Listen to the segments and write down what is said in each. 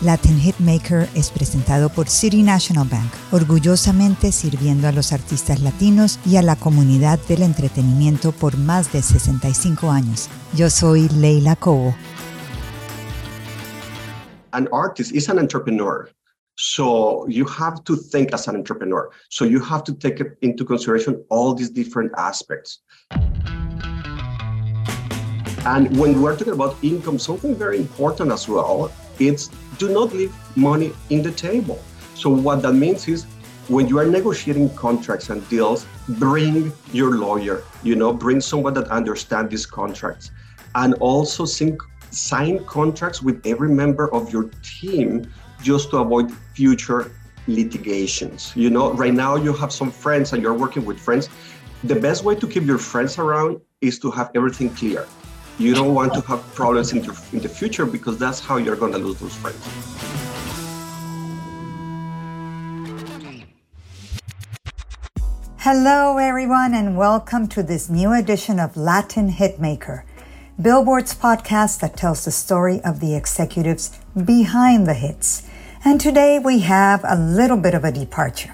Latin Hitmaker es presentado por City National Bank, orgullosamente sirviendo a los artistas latinos y a la comunidad del entretenimiento por más de 65 años. Yo soy Leila Cobo. An artist is an entrepreneur. So you have to think as an entrepreneur. So you have to take into consideration all these different aspects. And when we're talking about income, something very important as well, it's do not leave money in the table. So what that means is when you are negotiating contracts and deals, bring your lawyer, you know, bring someone that understands these contracts and also sync, sign contracts with every member of your team just to avoid future litigations. You know, right now you have some friends and you're working with friends. The best way to keep your friends around is to have everything clear. You don't want to have problems in, in the future because that's how you're going to lose those friends. Hello, everyone, and welcome to this new edition of Latin Hitmaker, Billboard's podcast that tells the story of the executives behind the hits. And today we have a little bit of a departure.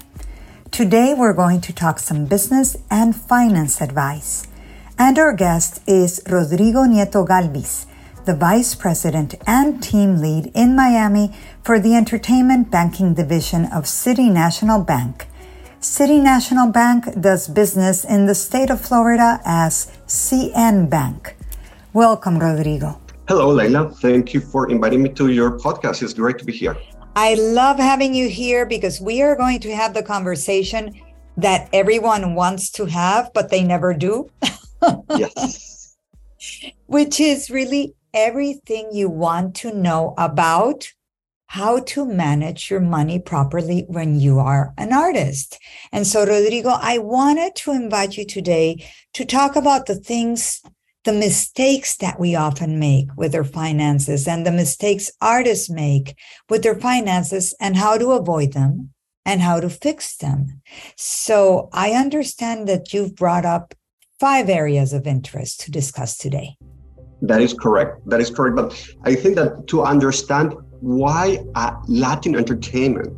Today we're going to talk some business and finance advice. And our guest is Rodrigo Nieto Galvis, the Vice President and Team Lead in Miami for the Entertainment Banking Division of City National Bank. City National Bank does business in the state of Florida as CN Bank. Welcome, Rodrigo. Hello, Leila. Thank you for inviting me to your podcast. It's great to be here. I love having you here because we are going to have the conversation that everyone wants to have, but they never do. yes. Which is really everything you want to know about how to manage your money properly when you are an artist. And so, Rodrigo, I wanted to invite you today to talk about the things, the mistakes that we often make with their finances and the mistakes artists make with their finances and how to avoid them and how to fix them. So I understand that you've brought up five areas of interest to discuss today. That is correct. That is correct. But I think that to understand why Latin entertainment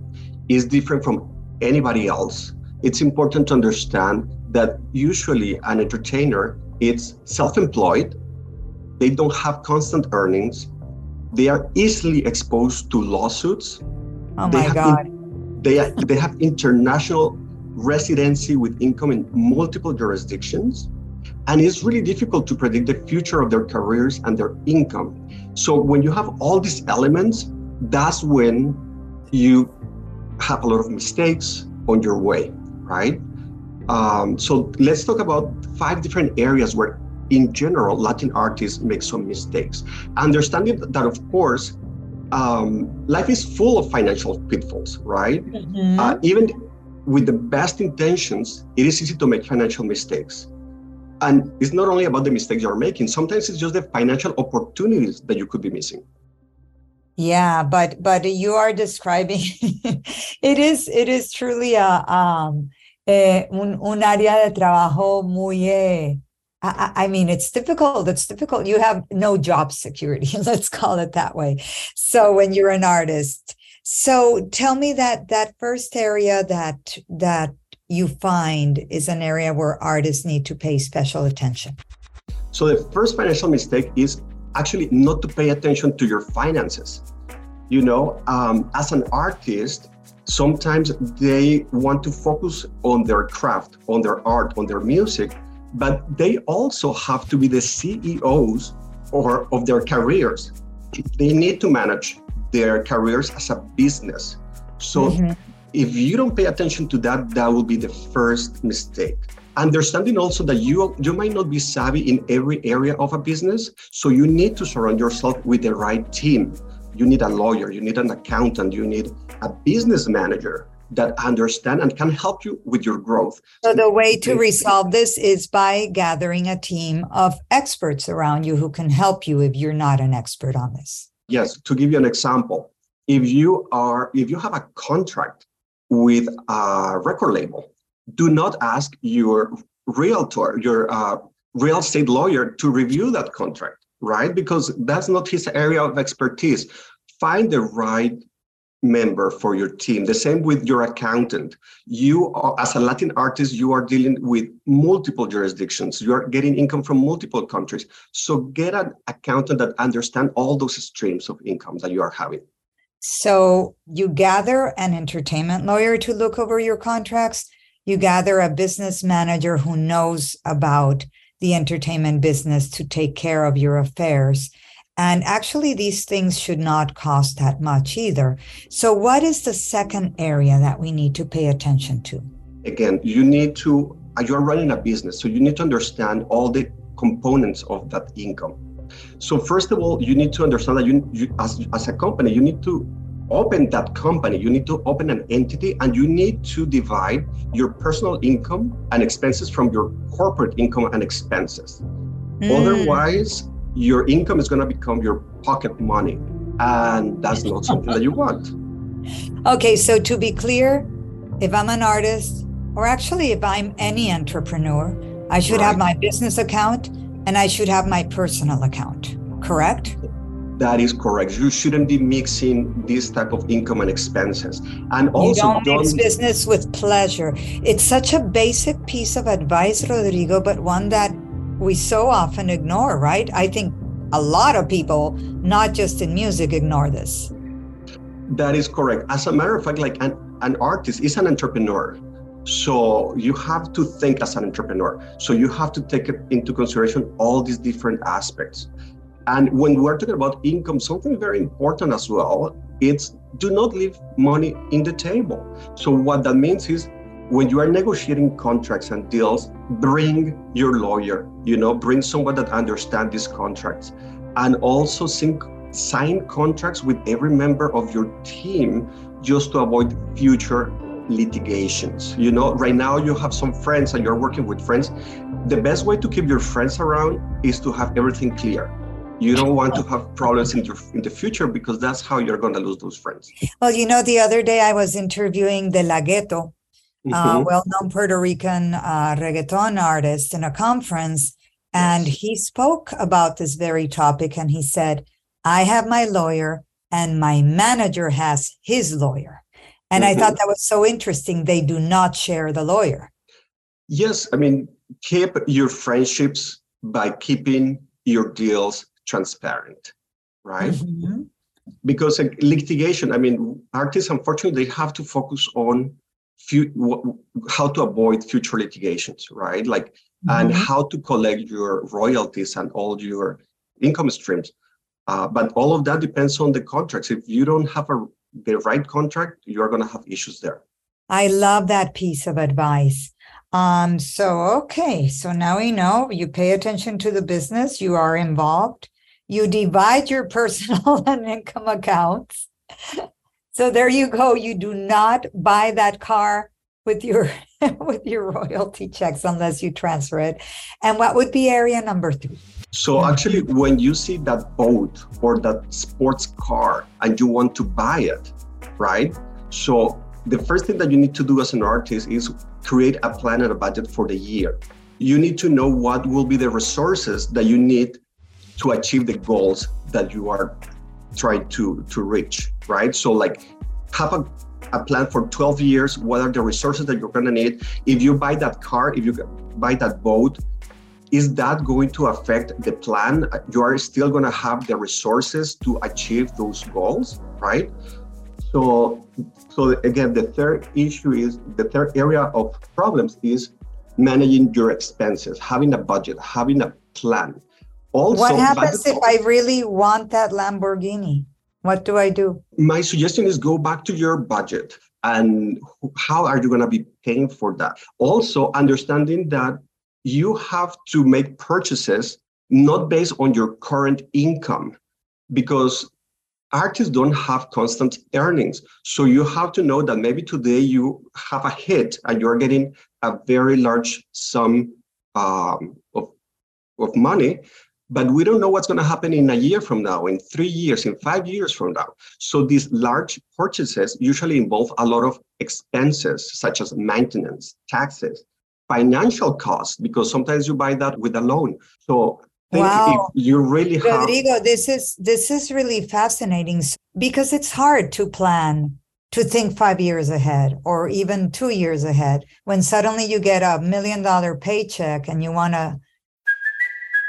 is different from anybody else, it's important to understand that usually an entertainer is self-employed. They don't have constant earnings. They are easily exposed to lawsuits. Oh my God. In, they, they have international residency with income in multiple jurisdictions. And it's really difficult to predict the future of their careers and their income. So when you have all these elements, that's when you have a lot of mistakes on your way, right? Um, so let's talk about five different areas where, in general, Latin artists make some mistakes. Understanding that, of course, um, life is full of financial pitfalls, right? Mm-hmm. Uh, even with the best intentions, it is easy to make financial mistakes. And it's not only about the mistakes you're making, sometimes it's just the financial opportunities that you could be missing. Yeah, but but you are describing it is it is truly a um eh, un, un área de trabajo muy eh, I, I mean, it's difficult. It's difficult. You have no job security. Let's call it that way. So when you're an artist, so tell me that that first area that that you find is an area where artists need to pay special attention. So the first financial mistake is actually not to pay attention to your finances. You know, um, as an artist, sometimes they want to focus on their craft, on their art, on their music, but they also have to be the CEOs or of their careers. They need to manage their careers as a business. So mm-hmm. if you don't pay attention to that, that will be the first mistake. understanding also that you you might not be savvy in every area of a business so you need to surround yourself with the right team you need a lawyer you need an accountant you need a business manager that understand and can help you with your growth so the way to resolve this is by gathering a team of experts around you who can help you if you're not an expert on this yes to give you an example if you are if you have a contract with a record label do not ask your realtor, your uh, real estate lawyer to review that contract, right? Because that's not his area of expertise. Find the right member for your team. The same with your accountant. You, are, as a Latin artist, you are dealing with multiple jurisdictions. You are getting income from multiple countries. So get an accountant that understands all those streams of income that you are having. So you gather an entertainment lawyer to look over your contracts you gather a business manager who knows about the entertainment business to take care of your affairs. And actually, these things should not cost that much either. So, what is the second area that we need to pay attention to? Again, you need to, uh, you're running a business, so you need to understand all the components of that income. So, first of all, you need to understand that you, you as, as a company, you need to open that company, you need to open an entity and you need to divide your personal income and expenses from your corporate income and expenses. Mm. Otherwise, your income is going to become your pocket money. And that's not something that you want. Okay, so to be clear, if I'm an artist, or actually if I'm any entrepreneur, I should right. have my business account and I should have my personal account, correct? That is correct. You shouldn't be mixing this type of income and expenses. And also, you don't, don't mix business with pleasure. It's such a basic piece of advice, Rodrigo, but one that we so often ignore, right? I think a lot of people, not just in music, ignore this. That is correct. As a matter of fact, like an, an artist is an entrepreneur. So you have to think as an entrepreneur. So you have to take into consideration all these different aspects. And when we're talking about income, something very important as well, it's do not leave money in the table. So what that means is when you are negotiating contracts and deals, bring your lawyer, you know, bring someone that understands these contracts and also sync, sign contracts with every member of your team just to avoid future litigations. You know, right now you have some friends and you're working with friends. The best way to keep your friends around is to have everything clear you don't want to have problems in, your, in the future because that's how you're going to lose those friends. Well, you know, the other day I was interviewing De La Ghetto, mm-hmm. uh, well-known Puerto Rican uh, reggaeton artist, in a conference, and yes. he spoke about this very topic. And he said, "I have my lawyer, and my manager has his lawyer." And mm-hmm. I thought that was so interesting. They do not share the lawyer. Yes, I mean, keep your friendships by keeping your deals transparent, right? Mm-hmm. Because litigation, I mean, artists unfortunately they have to focus on how to avoid future litigations, right? Like, mm-hmm. and how to collect your royalties and all your income streams. Uh, but all of that depends on the contracts. If you don't have a the right contract, you're going to have issues there. I love that piece of advice. Um, so okay, so now we know you pay attention to the business, you are involved, you divide your personal and income accounts. So there you go. You do not buy that car with your with your royalty checks unless you transfer it. And what would be area number three? So actually, when you see that boat or that sports car and you want to buy it, right? So the first thing that you need to do as an artist is create a plan and a budget for the year. You need to know what will be the resources that you need to achieve the goals that you are trying to to reach right? So like have a, a plan for 12 years what are the resources that you're going to need. If you buy that car if you buy that boat is that going to affect the plan? You are still going to have the resources to achieve those goals right? So so again the third issue is the third area of problems is managing your expenses having a budget having a plan also, what happens if I really want that Lamborghini? What do I do? My suggestion is go back to your budget and how are you going to be paying for that also understanding that you have to make purchases not based on your current income because artists don't have constant earnings so you have to know that maybe today you have a hit and you're getting a very large sum um, of, of money but we don't know what's going to happen in a year from now, in three years, in five years from now. So these large purchases usually involve a lot of expenses, such as maintenance, taxes, financial costs, because sometimes you buy that with a loan. So wow. you really have Rodrigo, this is this is really fascinating because it's hard to plan to think five years ahead or even two years ahead when suddenly you get a million dollar paycheck and you want to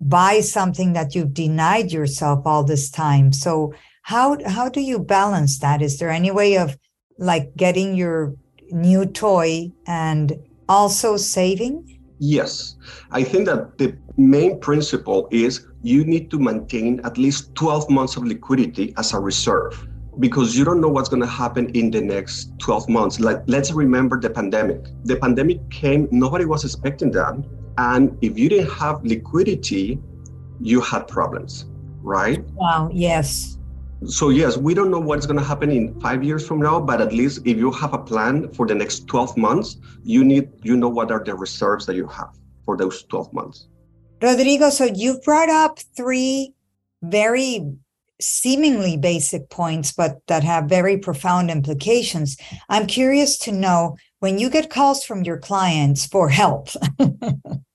buy something that you've denied yourself all this time. So how how do you balance that? Is there any way of like getting your new toy and also saving? Yes. I think that the main principle is you need to maintain at least 12 months of liquidity as a reserve because you don't know what's going to happen in the next 12 months. Like let's remember the pandemic. The pandemic came, nobody was expecting that. And if you didn't have liquidity, you had problems, right? Wow, yes. So, yes, we don't know what's going to happen in five years from now, but at least if you have a plan for the next 12 months, you need, you know, what are the reserves that you have for those 12 months. Rodrigo, so you've brought up three very seemingly basic points, but that have very profound implications. I'm curious to know when you get calls from your clients for help,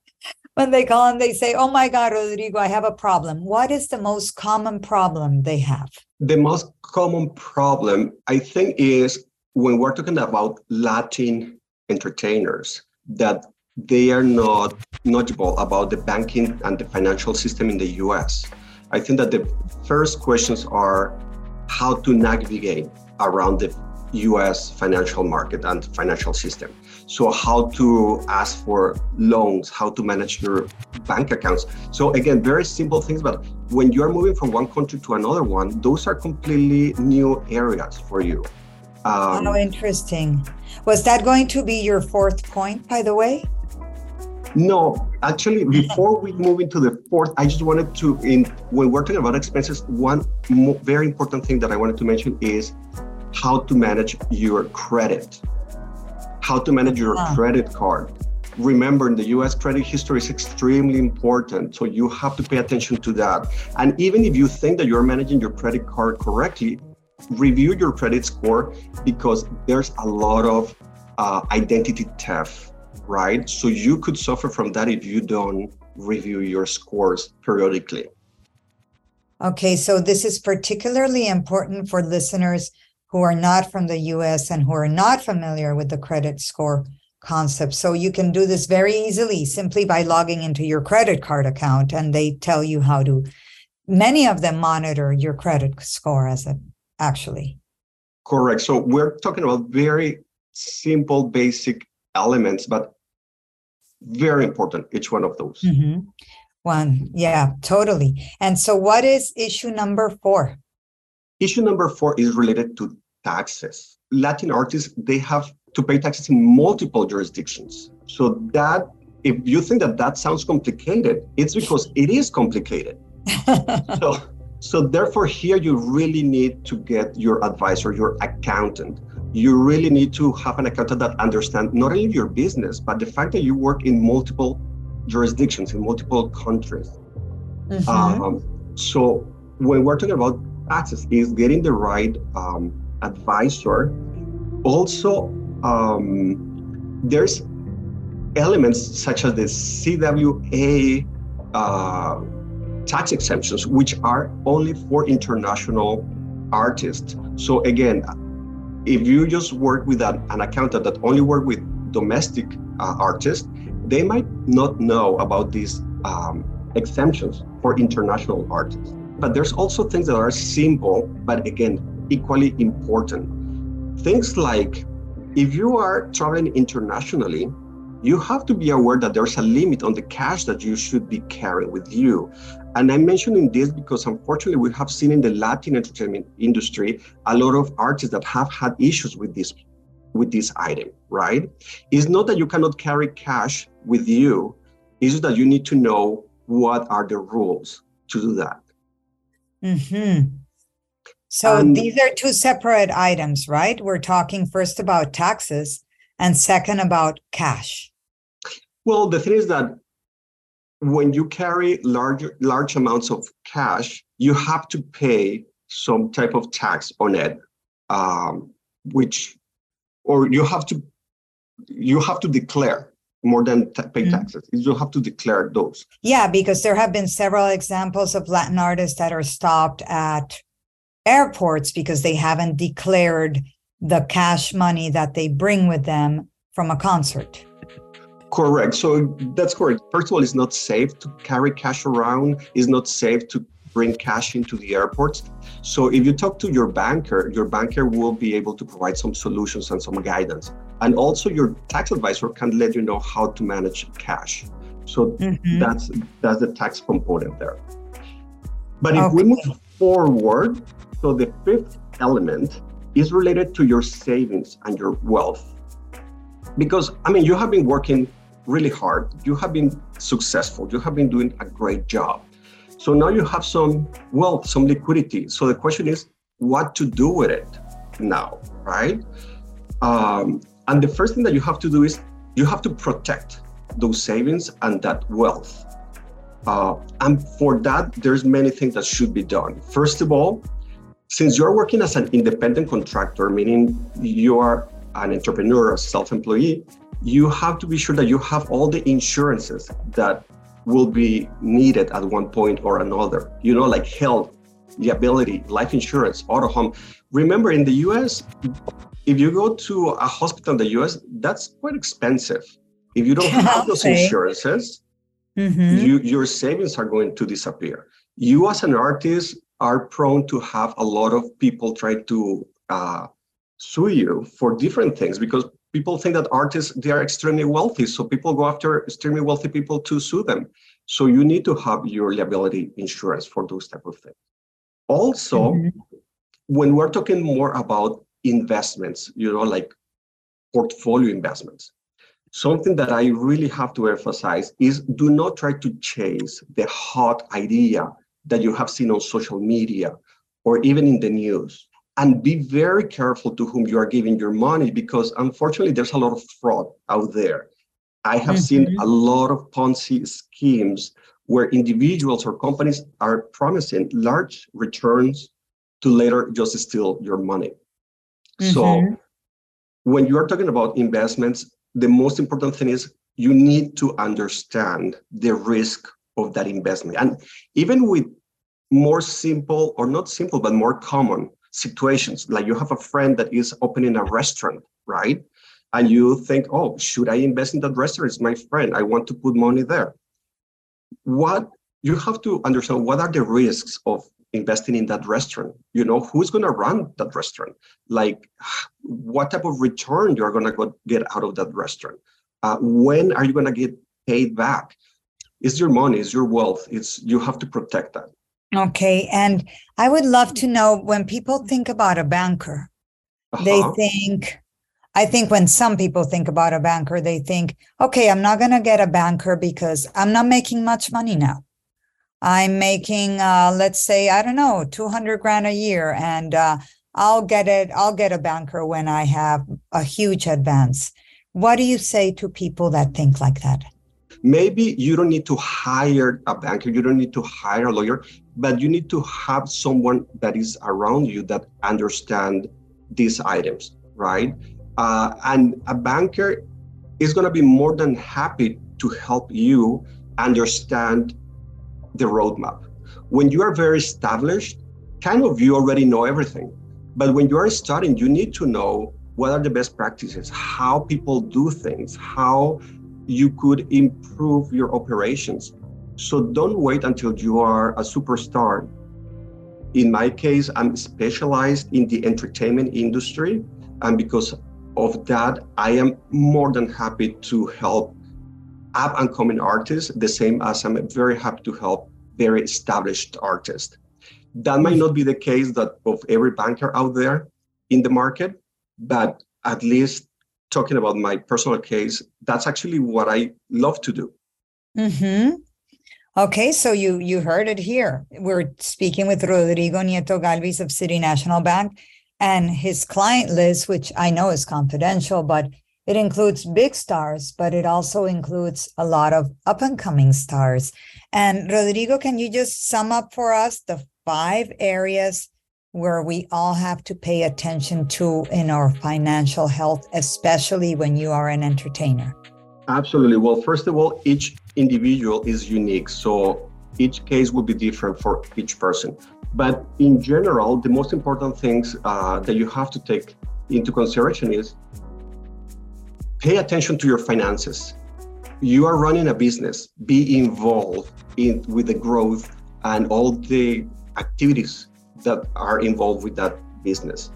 when they call and they say, Oh my God, Rodrigo, I have a problem. What is the most common problem they have? The most common problem, I think, is when we're talking about Latin entertainers, that they are not knowledgeable about the banking and the financial system in the US. I think that the first questions are how to navigate around the US financial market and financial system. So, how to ask for loans, how to manage your bank accounts. So, again, very simple things, but when you're moving from one country to another one, those are completely new areas for you. Um, How interesting. Was that going to be your fourth point, by the way? No, actually, before we move into the fourth, I just wanted to, in when we're talking about expenses, one very important thing that I wanted to mention is how to manage your credit, how to manage your uh-huh. credit card. Remember, in the US, credit history is extremely important. So you have to pay attention to that. And even if you think that you're managing your credit card correctly, review your credit score because there's a lot of uh, identity theft, right? So you could suffer from that if you don't review your scores periodically. Okay, so this is particularly important for listeners who are not from the US and who are not familiar with the credit score concept. So you can do this very easily simply by logging into your credit card account and they tell you how to many of them monitor your credit score as a actually. Correct. So we're talking about very simple basic elements but very important each one of those. Mm-hmm. One, yeah, totally. And so what is issue number 4? Issue number 4 is related to taxes. Latin artists, they have to pay taxes in multiple jurisdictions. So that, if you think that that sounds complicated, it's because it is complicated. so, so therefore here you really need to get your advisor, your accountant, you really need to have an accountant that understands not only your business, but the fact that you work in multiple jurisdictions, in multiple countries. Mm-hmm. Um, so when we're talking about taxes, is getting the right um, advisor. Also, um, there's elements such as the CWA uh, tax exemptions, which are only for international artists. So again, if you just work with an, an accountant that only work with domestic uh, artists, they might not know about these um, exemptions for international artists. But there's also things that are simple, but again, equally important. Things like if you are traveling internationally, you have to be aware that there's a limit on the cash that you should be carrying with you. And I'm mentioning this because unfortunately, we have seen in the Latin entertainment industry a lot of artists that have had issues with this with this item, right? It's not that you cannot carry cash with you, it's that you need to know what are the rules to do that. Mm-hmm. So and, these are two separate items, right? We're talking first about taxes and second about cash. Well, the thing is that when you carry large large amounts of cash, you have to pay some type of tax on it, um, which, or you have to you have to declare more than t- pay mm-hmm. taxes. You have to declare those. Yeah, because there have been several examples of Latin artists that are stopped at airports because they haven't declared the cash money that they bring with them from a concert. Correct. So that's correct. First of all, it's not safe to carry cash around. It's not safe to bring cash into the airports. So if you talk to your banker, your banker will be able to provide some solutions and some guidance. And also your tax advisor can let you know how to manage cash. So mm-hmm. that's that's the tax component there. But if okay. we move forward, so the fifth element is related to your savings and your wealth. Because I mean you have been working really hard. You have been successful. You have been doing a great job. So now you have some wealth, some liquidity. So the question is, what to do with it now, right? Um, and the first thing that you have to do is you have to protect those savings and that wealth. Uh, and for that, there's many things that should be done. First of all, since you're working as an independent contractor, meaning you are an entrepreneur, a self-employee, you have to be sure that you have all the insurances that will be needed at one point or another. You know, like health, liability, life insurance, auto home. Remember, in the US, if you go to a hospital in the US, that's quite expensive. If you don't have those insurances, mm-hmm. you, your savings are going to disappear. You, as an artist, are prone to have a lot of people try to uh, sue you for different things because people think that artists they are extremely wealthy. So people go after extremely wealthy people to sue them. So you need to have your liability insurance for those type of things. Also mm-hmm. when we're talking more about investments you know like portfolio investments something that i really have to emphasize is do not try to chase the hot idea that you have seen on social media or even in the news and be very careful to whom you are giving your money because unfortunately there's a lot of fraud out there i have mm-hmm. seen a lot of ponzi schemes where individuals or companies are promising large returns to later just steal your money mm-hmm. so when you are talking about investments the most important thing is you need to understand the risk of that investment and even with more simple or not simple but more common situations. Like you have a friend that is opening a restaurant, right? And you think, oh, should I invest in that restaurant? It's my friend. I want to put money there. What you have to understand what are the risks of investing in that restaurant you know who's going to run that restaurant like what type of return you're going to get out of that restaurant uh, when are you going to get paid back it's your money it's your wealth it's you have to protect that Okay. And I would love to know when people think about a banker, uh-huh. they think, I think when some people think about a banker, they think, okay, I'm not going to get a banker because I'm not making much money now. I'm making, uh, let's say, I don't know, 200 grand a year. And uh, I'll get it. I'll get a banker when I have a huge advance. What do you say to people that think like that? Maybe you don't need to hire a banker, you don't need to hire a lawyer, but you need to have someone that is around you that understand these items, right? Uh, and a banker is going to be more than happy to help you understand the roadmap. When you are very established, kind of you already know everything. But when you are starting, you need to know what are the best practices, how people do things, how you could improve your operations. So don't wait until you are a superstar. In my case, I'm specialized in the entertainment industry. And because of that, I am more than happy to help up and coming artists, the same as I'm very happy to help very established artists. That might not be the case that of every banker out there in the market, but at least talking about my personal case, that's actually what I love to do. Mm-hmm. Okay, so you you heard it here. We're speaking with Rodrigo Nieto Galvis of City National Bank and his client list, which I know is confidential, but it includes big stars, but it also includes a lot of up and coming stars. And Rodrigo, can you just sum up for us the five areas where we all have to pay attention to in our financial health, especially when you are an entertainer? Absolutely. Well, first of all, each individual is unique. So each case will be different for each person. But in general, the most important things uh, that you have to take into consideration is pay attention to your finances. You are running a business, be involved in with the growth and all the activities that are involved with that business.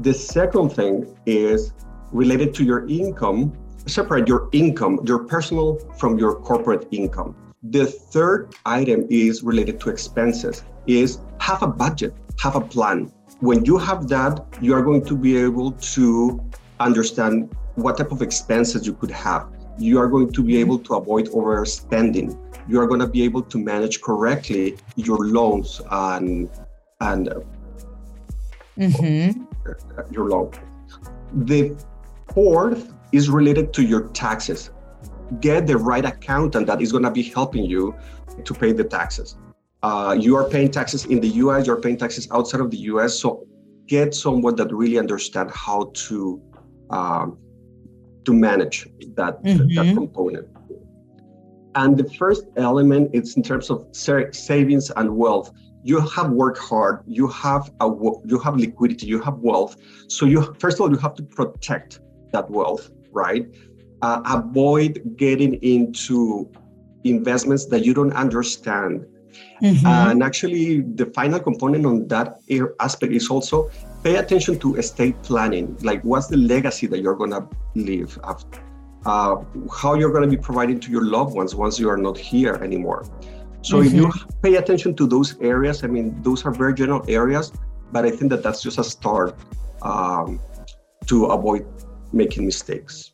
The second thing is related to your income, separate your income, your personal from your corporate income. The third item is related to expenses is have a budget, have a plan. When you have that, you are going to be able to understand what type of expenses you could have. You are going to be able to avoid overspending. You are going to be able to manage correctly your loans and and mm-hmm. your loan. The fourth is related to your taxes. Get the right accountant that is going to be helping you to pay the taxes. Uh, you are paying taxes in the US, you're paying taxes outside of the US. So get someone that really understand how to um, to manage that, mm-hmm. that component. And the first element is in terms of savings and wealth. You have worked hard. You have a you have liquidity. You have wealth. So you first of all you have to protect that wealth, right? Uh, avoid getting into investments that you don't understand. Mm-hmm. and actually, the final component on that aspect is also pay attention to estate planning. Like, what's the legacy that you're going to leave after? Uh, how you're going to be providing to your loved ones once you are not here anymore. So mm-hmm. if you mm-hmm. pay attention to those areas, I mean, those are very general areas, but I think that that's just a start um, to avoid making mistakes.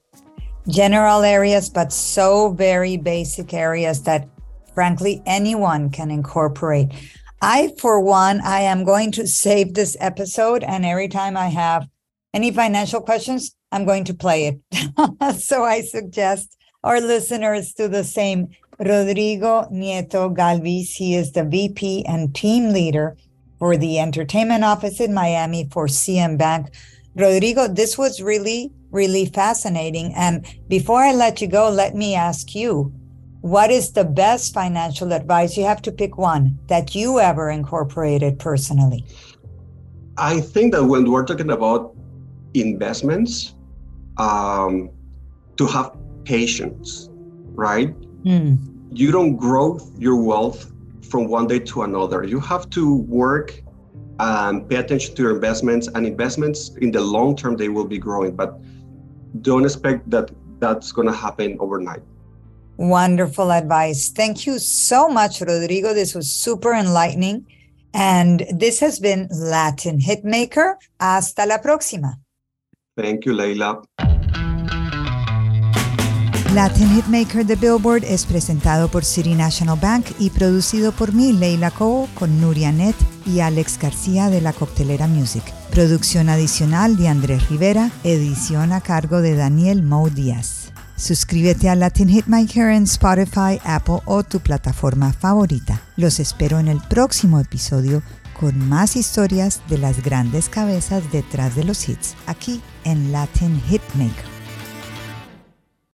General areas, but so very basic areas that frankly anyone can incorporate. I, for one, I am going to save this episode. And every time I have any financial questions, I'm going to play it. so I suggest our listeners do the same. Rodrigo Nieto Galvis, he is the VP and team leader for the entertainment office in Miami for CN Bank. Rodrigo, this was really, really fascinating. And before I let you go, let me ask you what is the best financial advice? You have to pick one that you ever incorporated personally. I think that when we're talking about investments, um, to have patience, right? Mm. You don't grow your wealth from one day to another. You have to work and pay attention to your investments, and investments in the long term they will be growing, but don't expect that that's going to happen overnight. Wonderful advice. Thank you so much, Rodrigo. This was super enlightening. And this has been Latin Hitmaker. Hasta la próxima. Thank you, Leila. Latin Hitmaker de Billboard es presentado por City National Bank y producido por mí, Leila Cobo, con Nuria Net y Alex García de la Coctelera Music. Producción adicional de Andrés Rivera, edición a cargo de Daniel Mo Díaz. Suscríbete a Latin Hitmaker en Spotify, Apple o tu plataforma favorita. Los espero en el próximo episodio con más historias de las grandes cabezas detrás de los hits, aquí en Latin Hitmaker.